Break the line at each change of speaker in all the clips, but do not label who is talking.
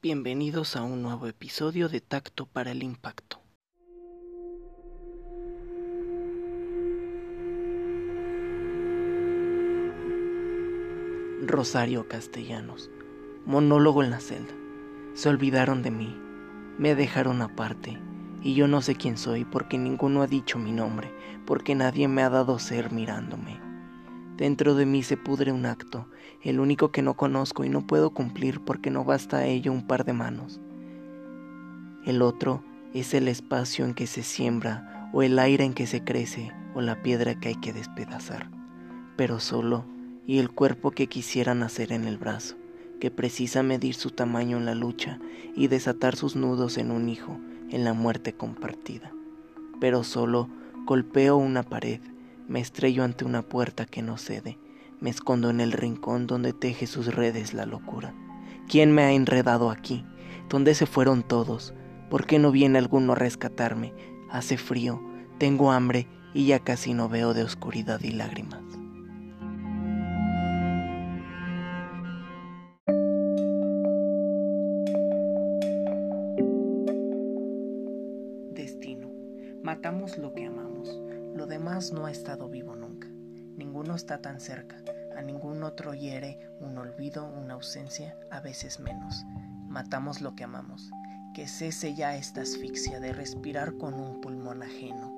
Bienvenidos a un nuevo episodio de Tacto para el Impacto. Rosario Castellanos, monólogo en la celda. Se olvidaron de mí, me dejaron aparte, y yo no sé quién soy porque ninguno ha dicho mi nombre, porque nadie me ha dado ser mirándome. Dentro de mí se pudre un acto, el único que no conozco y no puedo cumplir porque no basta a ello un par de manos. El otro es el espacio en que se siembra, o el aire en que se crece, o la piedra que hay que despedazar, pero solo, y el cuerpo que quisiera nacer en el brazo, que precisa medir su tamaño en la lucha y desatar sus nudos en un hijo, en la muerte compartida. Pero solo golpeo una pared, me estrello ante una puerta que no cede, me escondo en el rincón donde teje sus redes la locura. ¿Quién me ha enredado aquí? ¿Dónde se fueron todos? ¿Por qué no viene alguno a rescatarme? Hace frío, tengo hambre y ya casi no veo de oscuridad y lágrimas. Destino. Matamos lo que amamos. Lo demás no ha estado vivo nunca. Ninguno está tan cerca. A ningún otro hiere un olvido, una ausencia, a veces menos. Matamos lo que amamos. Que cese ya esta asfixia de respirar con un pulmón ajeno.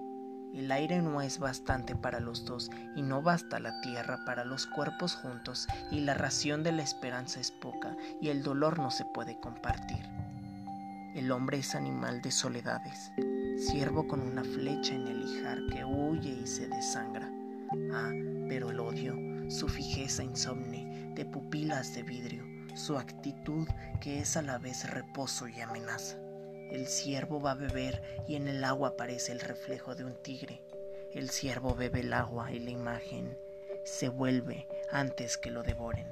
El aire no es bastante para los dos y no basta la tierra para los cuerpos juntos y la ración de la esperanza es poca y el dolor no se puede compartir. El hombre es animal de soledades, siervo con una flecha en el hijar que huye y se desangra. Ah, pero el odio, su fijeza insomne, de pupilas de vidrio, su actitud que es a la vez reposo y amenaza. El ciervo va a beber y en el agua aparece el reflejo de un tigre. El ciervo bebe el agua y la imagen se vuelve antes que lo devoren,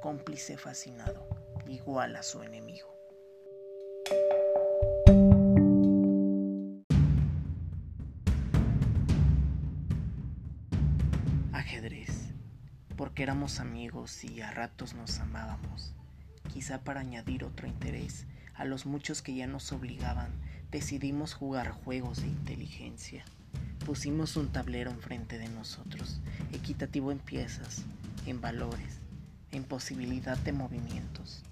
cómplice fascinado, igual a su enemigo. Porque éramos amigos y a ratos nos amábamos. Quizá para añadir otro interés a los muchos que ya nos obligaban, decidimos jugar juegos de inteligencia. Pusimos un tablero enfrente de nosotros, equitativo en piezas, en valores, en posibilidad de movimientos.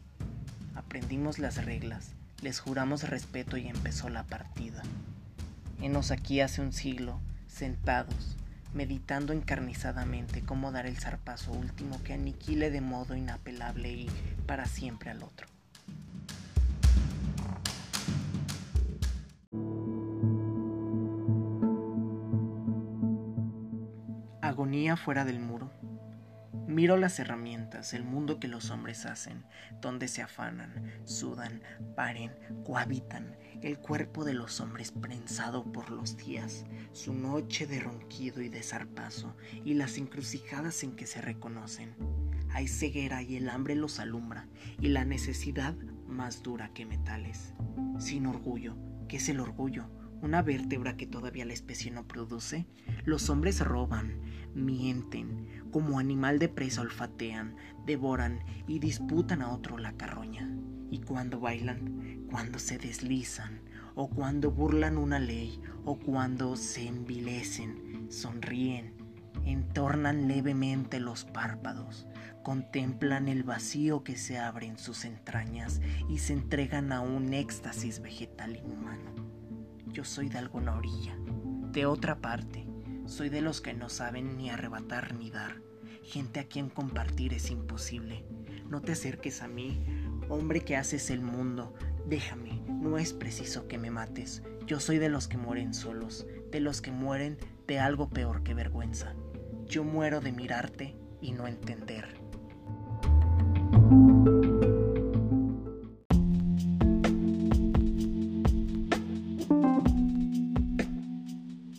Aprendimos las reglas, les juramos respeto y empezó la partida. Enos aquí hace un siglo, sentados, meditando encarnizadamente cómo dar el zarpazo último que aniquile de modo inapelable y para siempre al otro. Agonía fuera del muro. Miro las herramientas, el mundo que los hombres hacen, donde se afanan, sudan, paren, cohabitan, el cuerpo de los hombres prensado por los días, su noche de ronquido y de zarpazo, y las encrucijadas en que se reconocen. Hay ceguera y el hambre los alumbra, y la necesidad más dura que metales. Sin orgullo, ¿qué es el orgullo? Una vértebra que todavía la especie no produce, los hombres roban, mienten, como animal de presa olfatean, devoran y disputan a otro la carroña. Y cuando bailan, cuando se deslizan, o cuando burlan una ley, o cuando se envilecen, sonríen, entornan levemente los párpados, contemplan el vacío que se abre en sus entrañas y se entregan a un éxtasis vegetal inhumano yo soy de alguna orilla, de otra parte. Soy de los que no saben ni arrebatar ni dar. Gente a quien compartir es imposible. No te acerques a mí, hombre que haces el mundo. Déjame, no es preciso que me mates. Yo soy de los que mueren solos, de los que mueren de algo peor que vergüenza. Yo muero de mirarte y no entender.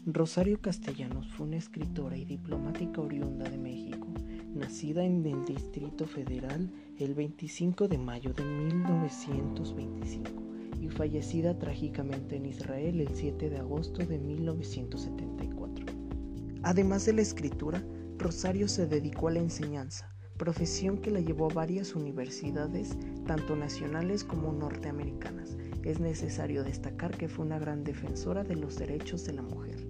Rosario Castellanos fue una escritora y diplomática oriunda de México, nacida en el Distrito Federal el 25 de mayo de 1925 y fallecida trágicamente en Israel el 7 de agosto de 1974. Además de la escritura, Rosario se dedicó a la enseñanza, profesión que la llevó a varias universidades tanto nacionales como norteamericanas. Es necesario destacar que fue una gran defensora de los derechos de la mujer.